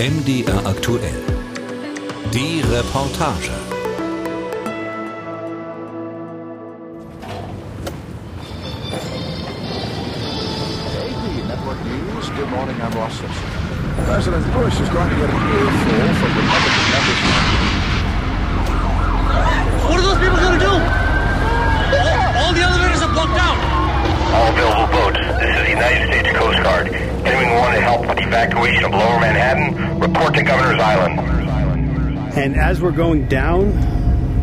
MDR aktuell. Die Reportage. Network News. Good morning, I'm Ross. President Bush is going to get an earful from. What are those people going to do? All, all the elevators are blocked out. All available boats. This is the United States Coast Guard. Anyone want to help with the evacuation of Lower Manhattan? Report to Governor's Island. And as we're going down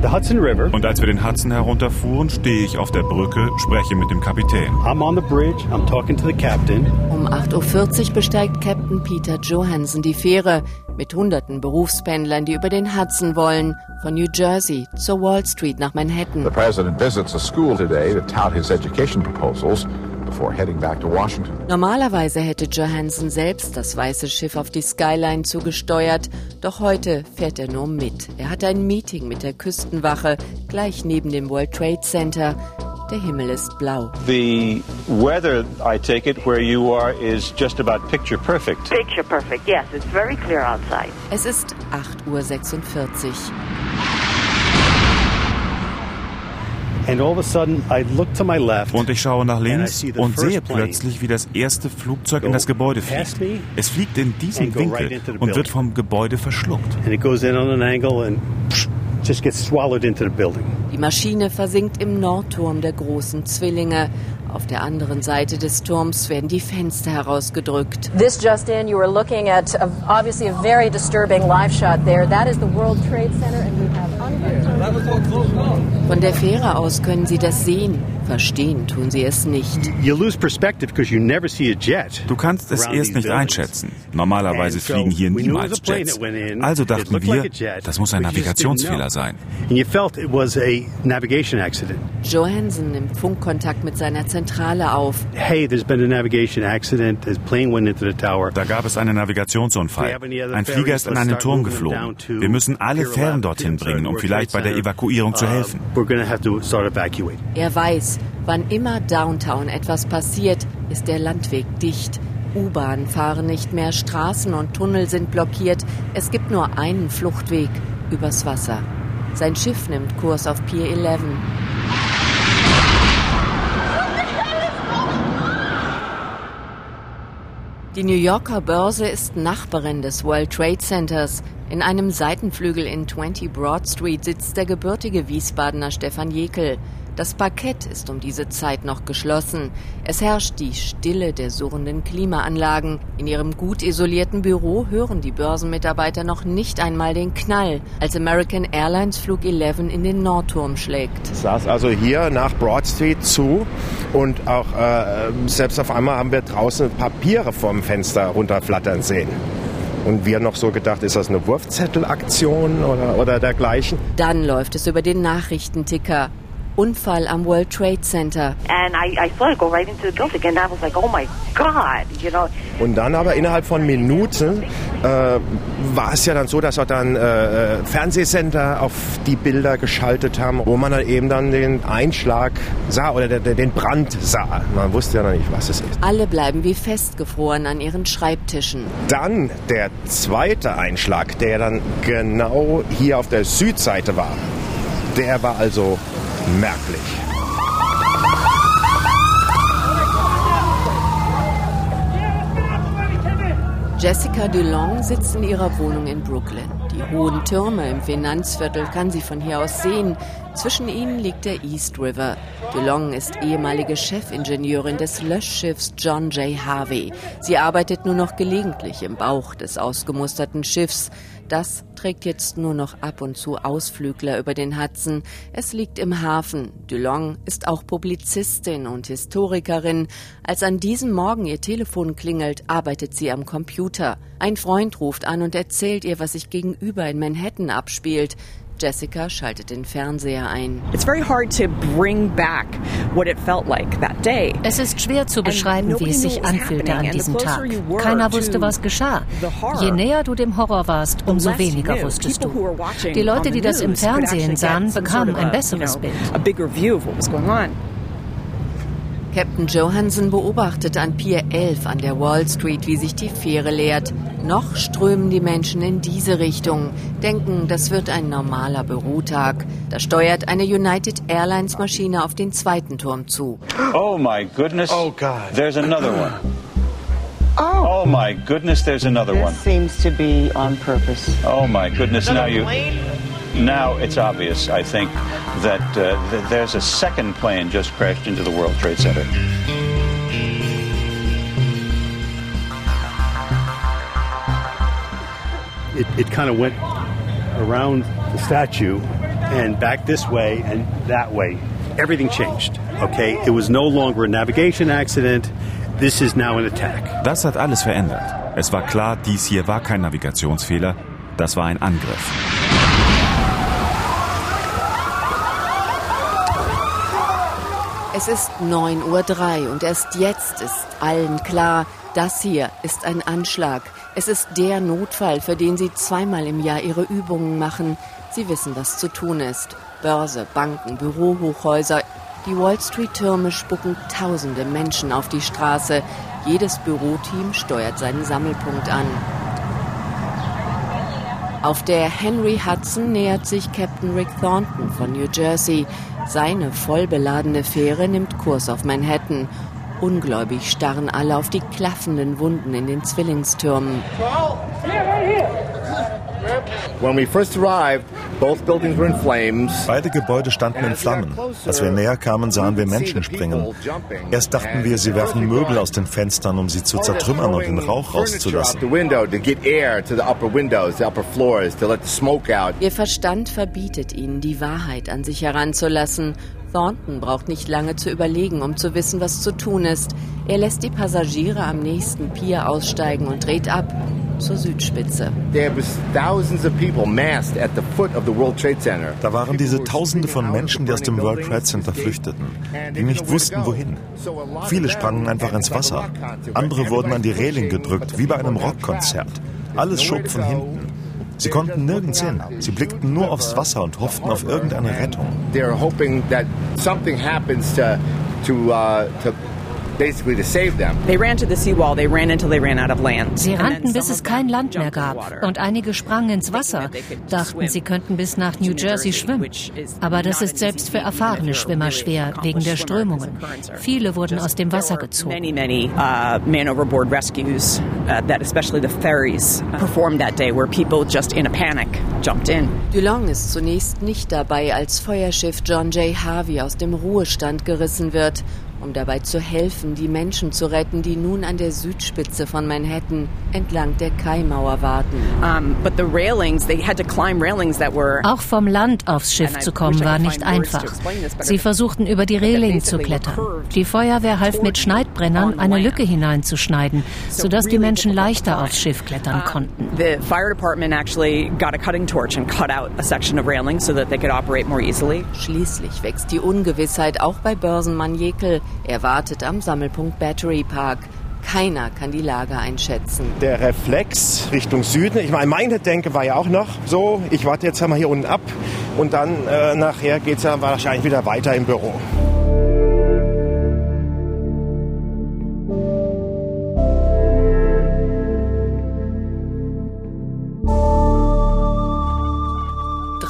the Hudson River, Und als wir den Hudson herunterfuhren, stehe ich auf der Brücke, spreche mit dem Kapitän. I'm on the bridge, I'm talking to the captain. Um 8.40 Uhr besteigt Captain Peter Johansen die Fähre mit hunderten Berufspendlern, die über den Hudson wollen, von New Jersey zur Wall Street nach Manhattan. The president visits a school today to tout his education proposals before heading back to Washington. Normalerweise hätte Johansen selbst das weiße Schiff auf die Skyline zugesteuert, doch heute fährt er nur mit. Er hat ein Meeting mit der Küstenwache gleich neben dem World Trade Center. Der Himmel ist blau. The weather, I take it, where you are is just about picture perfect. Picture perfect, yes. It's very clear outside. Es ist 8.46 Uhr. And all of a sudden, I look to my left. Und ich schaue nach links und sehe plötzlich, wie das erste Flugzeug in das Gebäude fliegt. me Es fliegt in diesem and go right Winkel into the und wird building. vom Gebäude verschluckt. And it goes in on an angle and psh, just gets swallowed into the building. Die Maschine versinkt im Nordturm der großen Zwillinge. Auf der anderen Seite des Turms werden die Fenster herausgedrückt. This just in, you were looking at a, obviously a very disturbing live shot there. That is the World Trade Center, and we have Von der Fähre aus können sie das sehen. Verstehen tun sie es nicht. You lose perspective because you never see a jet. Du kannst es erst nicht einschätzen. Normalerweise fliegen hier we knew it was niemals Jets. Also dachten wir, das muss ein Navigationsfehler sein. And you felt it was a navigation accident. Johansen nimmt Funkkontakt mit seiner Zentrale auf. Hey, there's been a navigation accident. A plane went into the tower. Da gab es einen Navigationsunfall. Ein Flieger ist in einen Turm geflogen. Wir müssen alle Fähren dorthin bringen, um vielleicht bei der Evakuierung zu helfen. We're to have to start evacuating. Er weiß, wann immer downtown etwas passiert, ist der Landweg dicht. U-Bahnen fahren nicht mehr, Straßen und Tunnel sind blockiert. Es gibt nur einen Fluchtweg übers Wasser. Sein Schiff nimmt Kurs auf Pier 11. Die New Yorker Börse ist Nachbarin des World Trade Centers. In einem Seitenflügel in 20 Broad Street sitzt der gebürtige Wiesbadener Stefan Jekel. Das Parkett ist um diese Zeit noch geschlossen. Es herrscht die Stille der surrenden Klimaanlagen. In ihrem gut isolierten Büro hören die Börsenmitarbeiter noch nicht einmal den Knall, als American Airlines Flug 11 in den Nordturm schlägt. saß also hier nach Broad Street zu und auch äh, selbst auf einmal haben wir draußen Papiere vom Fenster runterflattern sehen. Und wir noch so gedacht, ist das eine Wurfzettelaktion oder, oder dergleichen? Dann läuft es über den Nachrichtenticker. Unfall am World Trade Center. And I, I saw it go right into the building, and I was like, oh my God, you know. Und dann aber innerhalb von Minuten äh, war es ja dann so, dass wir dann äh, Fernsehsender auf die Bilder geschaltet haben, wo man dann eben dann den Einschlag sah oder der, der, den Brand sah. Man wusste ja noch nicht, was es ist. Alle bleiben wie festgefroren an ihren Schreibtischen. Dann der zweite Einschlag, der dann genau hier auf der Südseite war. Der war also merklich. Jessica DeLong sitzt in ihrer Wohnung in Brooklyn. Die hohen Türme im Finanzviertel kann sie von hier aus sehen. Zwischen ihnen liegt der East River. DeLong ist ehemalige Chefingenieurin des Löschschiffs John J. Harvey. Sie arbeitet nur noch gelegentlich im Bauch des ausgemusterten Schiffs. Das trägt jetzt nur noch ab und zu Ausflügler über den Hudson. Es liegt im Hafen. Dulong ist auch Publizistin und Historikerin. Als an diesem Morgen ihr Telefon klingelt, arbeitet sie am Computer. Ein Freund ruft an und erzählt ihr, was sich gegenüber in Manhattan abspielt. Jessica schaltet den Fernseher ein. It's very hard to bring back what it felt like that day. Es ist schwer zu beschreiben, wie es sich anfühlte an diesem Tag. Keiner wusste, was geschah. Je näher du dem Horror warst, umso weniger wusstest du. Die Leute, die das im Fernsehen sahen, bekamen ein besseres Bild. Captain Johansson beobachtet an Pier 11 an der Wall Street, wie sich die Fähre leert. Noch strömen die Menschen in diese Richtung, denken, das wird ein normaler Bürotag. Da steuert eine United Airlines Maschine auf den zweiten Turm zu. Oh my goodness. Oh God. There's another one. Oh. Oh my goodness, there's another this one. seems to be on purpose. Oh my goodness, now you now it's obvious, I think, that uh, th there's a second plane just crashed into the World Trade Center. It, it kind of went around the statue and back this way and that way. Everything changed. Okay, it was no longer a navigation accident. This is now an attack. Das hat alles verändert. Es war klar, dies hier war kein Navigationsfehler, das war ein Angriff. Es ist 9.03 Uhr und erst jetzt ist allen klar, das hier ist ein Anschlag. Es ist der Notfall, für den sie zweimal im Jahr ihre Übungen machen. Sie wissen, was zu tun ist. Börse, Banken, Bürohochhäuser, die Wall Street-Türme spucken tausende Menschen auf die Straße. Jedes Büroteam steuert seinen Sammelpunkt an. Auf der Henry Hudson nähert sich Captain Rick Thornton von New Jersey. Seine vollbeladene Fähre nimmt Kurs auf Manhattan. Ungläubig starren alle auf die klaffenden Wunden in den Zwillingstürmen. Beide Gebäude standen in Flammen. Als wir näher kamen, sahen wir Menschen springen. Erst dachten wir, sie werfen Möbel aus den Fenstern, um sie zu zertrümmern und den Rauch rauszulassen. Ihr Verstand verbietet ihnen, die Wahrheit an sich heranzulassen. Thornton braucht nicht lange zu überlegen, um zu wissen, was zu tun ist. Er lässt die Passagiere am nächsten Pier aussteigen und dreht ab zur Südspitze. Da waren diese Tausende von Menschen, die aus dem World Trade Center flüchteten, die nicht wussten, wohin. Viele sprangen einfach ins Wasser. Andere wurden an die Reling gedrückt, wie bei einem Rockkonzert. Alles schob von hinten. Sie konnten nirgends hin. Sie blickten nur aufs Wasser und hofften auf irgendeine Rettung. They're hoping that something happens to to uh, to basically to save them. They ran to the seawall. They ran until they ran out of land. Sie rannten, bis es kein Land mehr gab. Und einige sprangen ins Wasser, dachten, sie könnten bis nach New Jersey schwimmen. Aber das ist selbst für erfahrene Schwimmer schwer, wegen der Strömungen. Viele wurden aus dem Wasser gezogen. Many, many uh, man-overboard rescues uh, that especially the ferries performed that day, where people just in a panic jumped in. Dulong ist zunächst nicht dabei, als Feuerschiff John J. Harvey aus dem Ruhestand gerissen wird um dabei zu helfen, die Menschen zu retten, die nun an der Südspitze von Manhattan entlang der Kaimauer warten. Auch vom Land aufs Schiff zu kommen war nicht einfach. Sie versuchten über die Reling zu klettern. Die Feuerwehr half mit Schneidbrennern eine Lücke hineinzuschneiden, sodass die Menschen leichter aufs Schiff klettern konnten. The fire department actually got a cutting torch and cut out a section of railing so that they could operate more easily. Schließlich wächst die Ungewissheit auch bei Börsenmann Jekyll. Er wartet am Sammelpunkt Battery Park. Keiner kann die Lage einschätzen. Der Reflex Richtung Süden. Ich meine, meine Denke war ja auch noch so, ich warte jetzt einmal hier unten ab und dann äh, nachher geht es ja wahrscheinlich wieder weiter im Büro.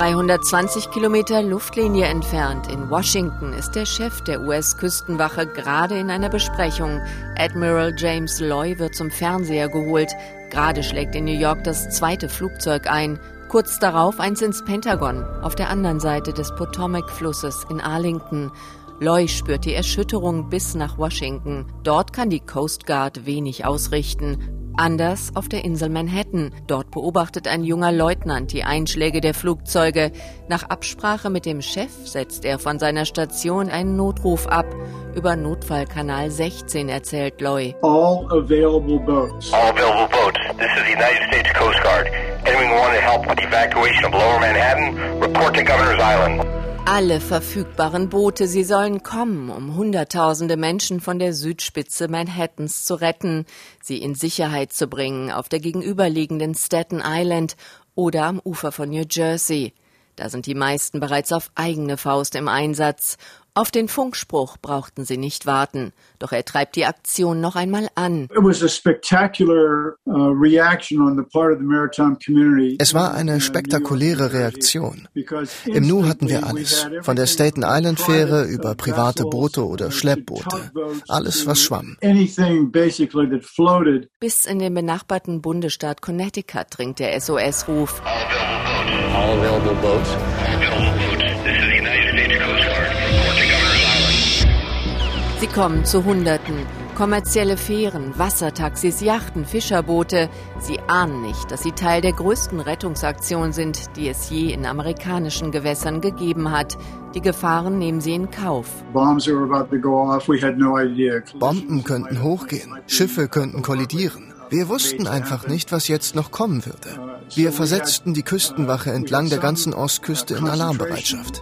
320 Kilometer Luftlinie entfernt in Washington ist der Chef der US-Küstenwache gerade in einer Besprechung. Admiral James Loy wird zum Fernseher geholt. Gerade schlägt in New York das zweite Flugzeug ein. Kurz darauf eins ins Pentagon, auf der anderen Seite des Potomac-Flusses in Arlington. Loy spürt die Erschütterung bis nach Washington. Dort kann die Coast Guard wenig ausrichten. Anders auf der Insel Manhattan. Dort beobachtet ein junger Leutnant die Einschläge der Flugzeuge. Nach Absprache mit dem Chef setzt er von seiner Station einen Notruf ab. Über Notfallkanal 16 erzählt Loy. All available boats. All available boats. This is the United States Coast Guard. Anyone want to help with the evacuation of Lower Manhattan? Report to Governor's Island. Alle verfügbaren Boote, sie sollen kommen, um Hunderttausende Menschen von der Südspitze Manhattans zu retten, sie in Sicherheit zu bringen auf der gegenüberliegenden Staten Island oder am Ufer von New Jersey. Da sind die meisten bereits auf eigene Faust im Einsatz. Auf den Funkspruch brauchten sie nicht warten, doch er treibt die Aktion noch einmal an. Uh, es war eine spektakuläre Reaktion. Im Nu hatten wir alles, von der Staten Island Fähre über private Boote oder Schleppboote, alles was schwamm. Bis in den benachbarten Bundesstaat Connecticut dringt der SOS-Ruf. All available boats. Sie kommen zu Hunderten. Kommerzielle Fähren, Wassertaxis, Yachten, Fischerboote. Sie ahnen nicht, dass sie Teil der größten Rettungsaktion sind, die es je in amerikanischen Gewässern gegeben hat. Die Gefahren nehmen sie in Kauf. Bomben könnten hochgehen, Schiffe könnten kollidieren. Wir wussten einfach nicht, was jetzt noch kommen würde. Wir versetzten die Küstenwache entlang der ganzen Ostküste in Alarmbereitschaft.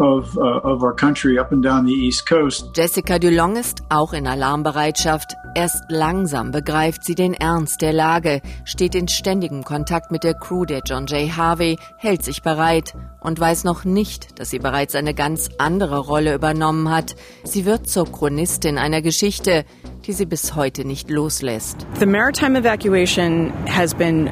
Of, uh, of our country up and down the East Coast. Jessica Dulong ist auch in Alarmbereitschaft. Erst langsam begreift sie den Ernst der Lage, steht in ständigem Kontakt mit der Crew der John J. Harvey, hält sich bereit und weiß noch nicht, dass sie bereits eine ganz andere Rolle übernommen hat. Sie wird zur Chronistin einer Geschichte, die sie bis heute nicht loslässt. The maritime evacuation has been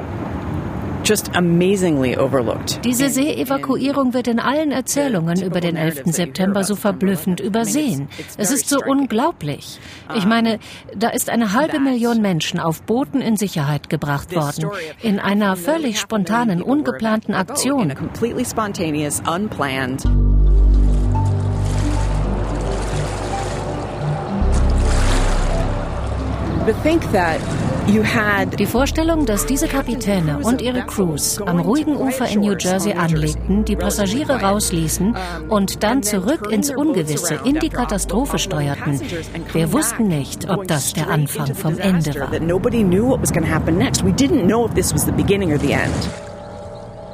diese Seeevakuierung wird in allen Erzählungen über den 11. September so verblüffend übersehen. Es ist so unglaublich. Ich meine, da ist eine halbe Million Menschen auf Booten in Sicherheit gebracht worden. In einer völlig spontanen, ungeplanten Aktion. To think that die Vorstellung, dass diese Kapitäne und ihre Crews am ruhigen Ufer in New Jersey anlegten, die Passagiere rausließen und dann zurück ins Ungewisse, in die Katastrophe steuerten. Wir wussten nicht, ob das der Anfang vom Ende war.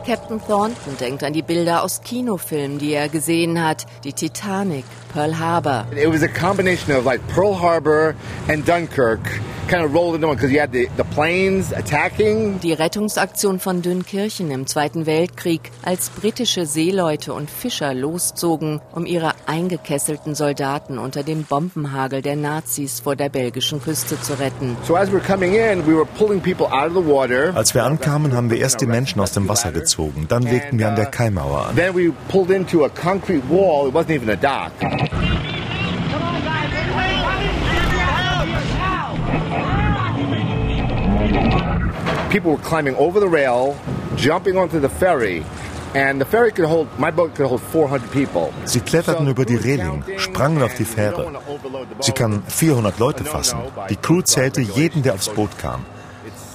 Captain Thornton denkt an die Bilder aus Kinofilmen, die er gesehen hat. Die Titanic, Pearl Harbor. It was a combination of like Pearl Harbor and Dunkirk kind of rolled into one because you had the, the planes attacking. Die Rettungsaktion von Dünkirchen im Zweiten Weltkrieg, als britische Seeleute und Fischer loszogen, um ihre eingekesselten Soldaten unter dem Bombenhagel der Nazis vor der belgischen Küste zu retten. So as we're coming in, we were pulling people out of the water. Als wir ankamen, haben wir erst die Menschen aus dem Wasser gezogen gezogen. Dann legten wir an der Kaimauer an. Then we pulled into a concrete wall. It wasn't even a dock. People were climbing over the rail, jumping onto the ferry. And the ferry could hold, my boat could hold 400 people. Sie kletterten über die Reling, sprangen auf die Fähre. Sie kann 400 Leute fassen. Die Crew zählte jeden, der aufs Boot kam.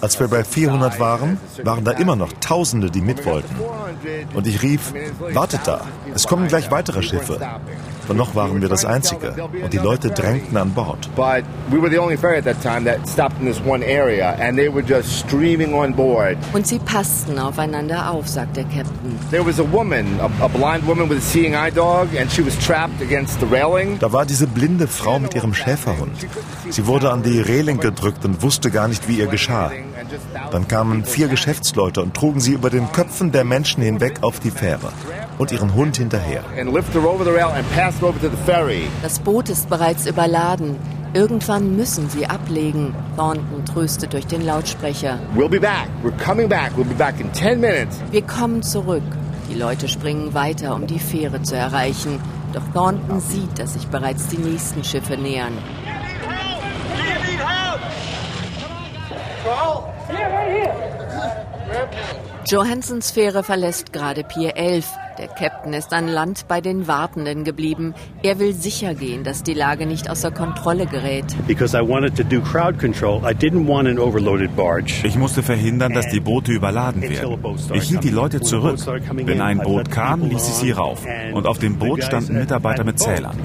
Als wir bei 400 waren, waren da immer noch Tausende, die mit wollten. Und ich rief, wartet da, es kommen gleich weitere Schiffe. Und noch waren wir das Einzige. Und die Leute drängten an Bord. Und sie passten aufeinander auf, sagt der Captain. Da war diese blinde Frau mit ihrem Schäferhund. Sie wurde an die Reling gedrückt und wusste gar nicht, wie ihr geschah. Dann kamen vier Geschäftsleute und trugen sie über den Köpfen der Menschen hinweg auf die Fähre und ihren Hund hinterher. Das Boot ist bereits überladen. Irgendwann müssen sie ablegen. Thornton tröstet durch den Lautsprecher. We'll be back. We're coming back. We'll be back in 10 minutes. Wir kommen zurück. Die Leute springen weiter, um die Fähre zu erreichen. Doch Thornton sieht, dass sich bereits die nächsten Schiffe nähern. Johansons Fähre verlässt gerade Pier 11. Der Captain ist an Land bei den Wartenden geblieben. Er will sicher gehen, dass die Lage nicht außer Kontrolle gerät. Ich musste verhindern, dass die Boote überladen werden. Ich hielt die Leute zurück. Wenn ein Boot kam, ließ ich sie rauf. Und auf dem Boot standen Mitarbeiter mit Zählern.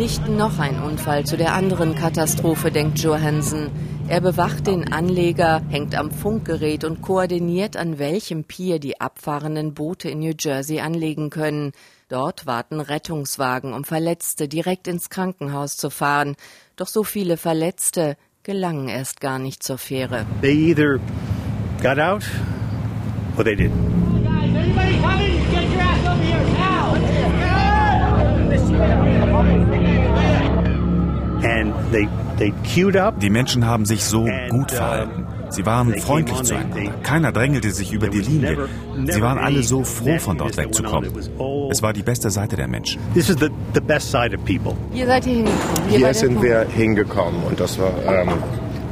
Nicht noch ein Unfall zu der anderen Katastrophe, denkt Johansen. Er bewacht den Anleger, hängt am Funkgerät und koordiniert, an welchem Pier die abfahrenden Boote in New Jersey anlegen können. Dort warten Rettungswagen, um Verletzte direkt ins Krankenhaus zu fahren. Doch so viele Verletzte, gelangen erst gar nicht zur Fähre. They either got out or they didn't. Die Menschen haben sich so gut verhalten. Sie waren freundlich zueinander. Keiner drängelte sich über die Linie. Sie waren alle so froh, von dort wegzukommen. Es war die beste Seite der Menschen. Hier seid ihr hingekommen. Hier, hier sind wir hingekommen und das war ähm,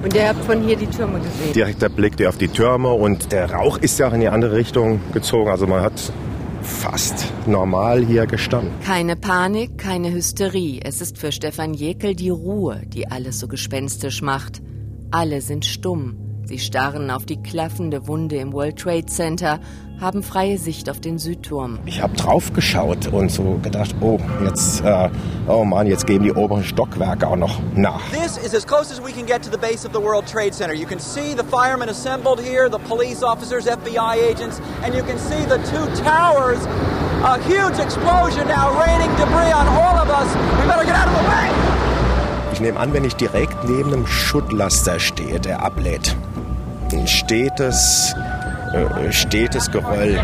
und ihr habt von hier die Türme gesehen? Direkter Blick auf die Türme und der Rauch ist ja auch in die andere Richtung gezogen. Also man hat fast normal hier gestanden. Keine Panik, keine Hysterie. Es ist für Stefan Jekel die Ruhe, die alles so gespenstisch macht. Alle sind stumm. Sie starren auf die klaffende Wunde im World Trade Center, haben freie Sicht auf den Südturm. Ich habe drauf geschaut und so gedacht, oh, jetzt, äh, oh Mann, jetzt geben die oberen Stockwerke auch noch nach. This is as close as we can get to the base of the World Trade Center. You can see the firemen assembled here, the police officers, FBI agents, and you can see the two towers. A huge explosion now raining debris on all of us. We better get out of the way. Ich nehme an, wenn ich direkt neben einem Schuttlaster stehe, der ablädt, ein stetes, äh, stetes Geröll.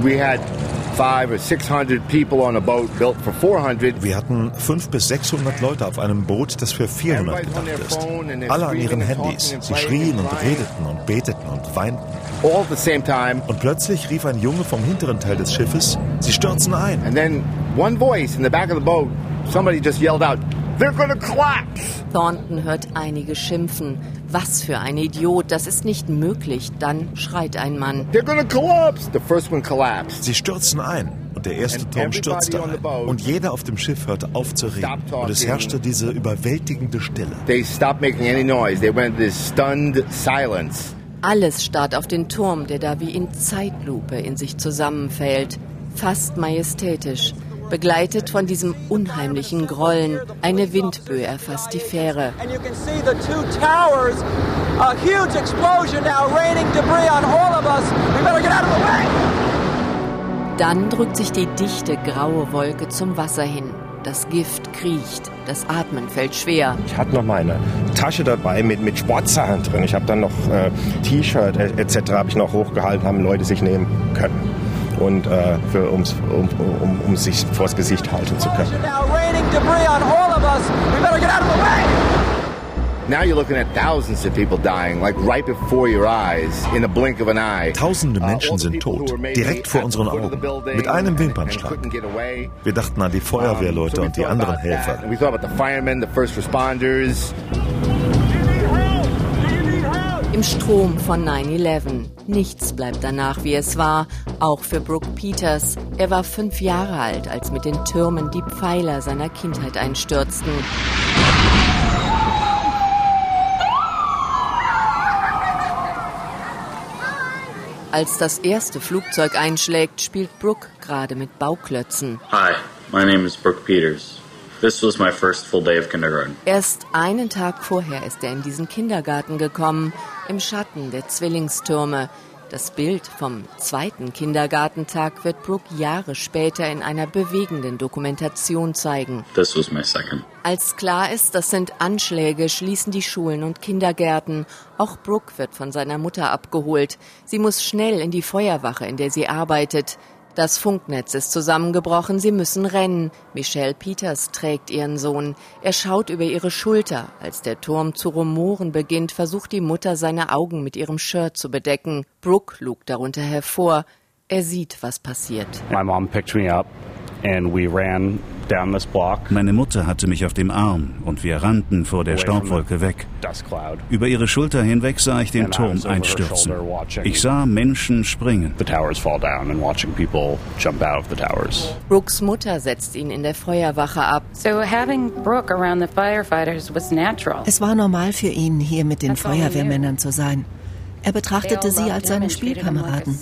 We had five or six hundred people on a boat built for 400. Wir hatten fünf bis 600 Leute auf einem Boot, das für 400 gedacht ist. Alle an ihren Handys. Sie schrien und redeten und beteten und weinten. All at the same time. Und plötzlich rief ein Junge vom hinteren Teil des Schiffes, sie stürzen ein. And then one voice in the back of the boat, somebody just yelled out, They're gonna collapse. Thornton hört einige schimpfen. Was für ein Idiot, das ist nicht möglich. Dann schreit ein Mann. They're gonna collapse. The first one collapsed. Sie stürzen ein. Und der erste Turm stürzte ein. Und jeder auf dem Schiff hörte auf zu reden. Und es herrschte diese überwältigende Stille. They stopped making any noise. They went this stunned silence. Alles starrt auf den Turm, der da wie in Zeitlupe in sich zusammenfällt. Fast majestätisch begleitet von diesem unheimlichen Grollen. Eine Windböe erfasst die Fähre. Dann drückt sich die dichte graue Wolke zum Wasser hin. Das Gift kriecht, das Atmen fällt schwer. Ich hatte noch meine Tasche dabei mit, mit Sportsachen drin. Ich habe dann noch äh, T-Shirt etc. habe ich noch hochgehalten, haben Leute sich nehmen können und äh, für, um, um, um sich vors Gesicht halten zu können. Now you're looking at thousands of people dying, like right before your eyes, in the blink of an eye. Tausende Menschen sind tot, direkt vor unseren Augen, mit einem Wimpernschlag. Wir dachten an die Feuerwehrleute und die anderen Helfer. We thought about the firemen, the first responders im Strom von 9-11. Nichts bleibt danach, wie es war, auch für Brooke Peters. Er war fünf Jahre alt, als mit den Türmen die Pfeiler seiner Kindheit einstürzten. Als das erste Flugzeug einschlägt, spielt Brooke gerade mit Bauklötzen. Hi, my name is Brooke Peters. This was my first full day of kindergarten. Erst einen Tag vorher ist er in diesen Kindergarten gekommen, im Schatten der Zwillingstürme. Das Bild vom zweiten Kindergartentag wird Brooke Jahre später in einer bewegenden Dokumentation zeigen. This was my second. Als klar ist, das sind Anschläge, schließen die Schulen und Kindergärten. Auch Brooke wird von seiner Mutter abgeholt. Sie muss schnell in die Feuerwache, in der sie arbeitet. Das Funknetz ist zusammengebrochen, sie müssen rennen. Michelle Peters trägt ihren Sohn. Er schaut über ihre Schulter. Als der Turm zu rumoren beginnt, versucht die Mutter seine Augen mit ihrem Shirt zu bedecken. Brooke lugt darunter hervor. Er sieht, was passiert. My mom picked me up meine Mutter hatte mich auf dem Arm und wir rannten vor der Staubwolke weg. Über ihre Schulter hinweg sah ich den Turm einstürzen. Ich sah Menschen springen. Brooks Mutter setzt ihn in der Feuerwache ab. Es war normal für ihn, hier mit den Feuerwehrmännern zu sein. Er betrachtete sie als seine Spielkameraden.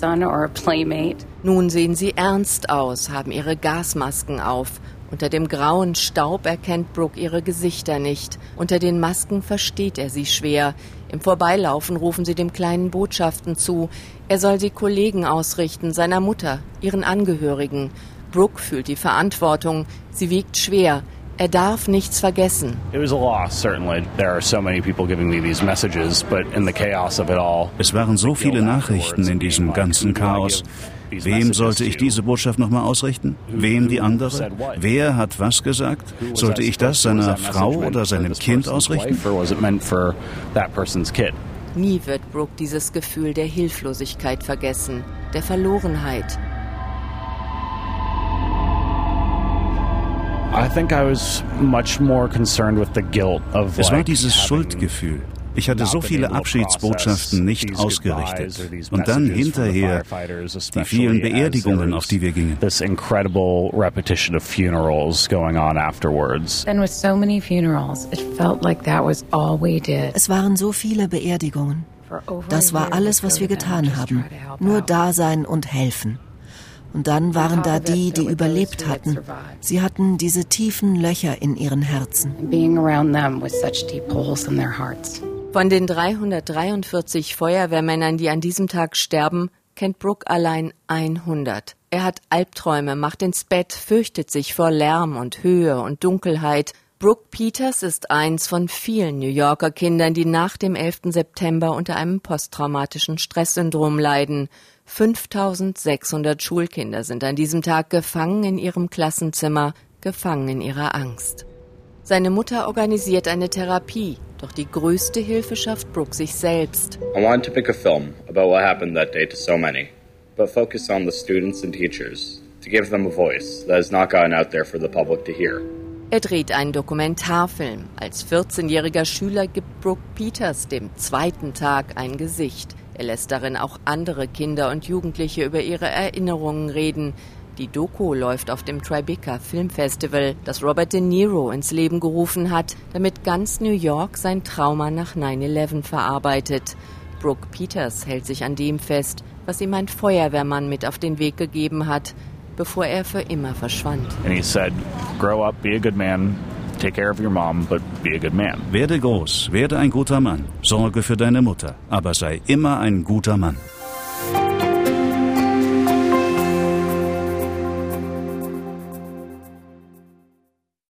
Nun sehen sie ernst aus, haben ihre Gasmasken auf. Unter dem grauen Staub erkennt Brooke ihre Gesichter nicht. Unter den Masken versteht er sie schwer. Im Vorbeilaufen rufen sie dem Kleinen Botschaften zu. Er soll sie Kollegen ausrichten, seiner Mutter, ihren Angehörigen. Brooke fühlt die Verantwortung. Sie wiegt schwer. Er darf nichts vergessen. Es waren so viele Nachrichten in diesem ganzen Chaos. Wem sollte ich diese Botschaft nochmal ausrichten? Wem die andere? Wer hat was gesagt? Sollte ich das seiner Frau oder seinem Kind ausrichten? Nie wird Brooke dieses Gefühl der Hilflosigkeit vergessen, der Verlorenheit. Es war dieses Schuldgefühl. Ich hatte so viele Abschiedsbotschaften nicht ausgerichtet. Und dann hinterher die vielen Beerdigungen, auf die wir gingen. Es waren so viele Beerdigungen. Das war alles, was wir getan haben. Nur da sein und helfen. Und dann waren da die, die überlebt hatten. Sie hatten diese tiefen Löcher in ihren Herzen. Von den 343 Feuerwehrmännern, die an diesem Tag sterben, kennt Brooke allein 100. Er hat Albträume, macht ins Bett, fürchtet sich vor Lärm und Höhe und Dunkelheit. Brooke Peters ist eins von vielen New Yorker Kindern, die nach dem 11. September unter einem posttraumatischen Stresssyndrom leiden. 5600 Schulkinder sind an diesem Tag gefangen in ihrem Klassenzimmer, gefangen in ihrer Angst. Seine Mutter organisiert eine Therapie, doch die größte Hilfe schafft Brooke sich selbst. I wanted to make a film about what happened that day to so many, but focus on the students and teachers, to give them a voice that has not gotten out there for the public to hear. Er dreht einen Dokumentarfilm. Als 14-jähriger Schüler gibt Brooke Peters dem zweiten Tag ein Gesicht. Er lässt darin auch andere Kinder und Jugendliche über ihre Erinnerungen reden. Die Doku läuft auf dem Tribeca Filmfestival, das Robert De Niro ins Leben gerufen hat, damit ganz New York sein Trauma nach 9-11 verarbeitet. Brooke Peters hält sich an dem fest, was ihm ein Feuerwehrmann mit auf den Weg gegeben hat, bevor er für immer verschwand. And he said, grow up, be a good man, Take care of your mom, but be a good man. Werde groß, werde ein guter Mann. Sorge für deine Mutter, aber sei immer ein guter Mann.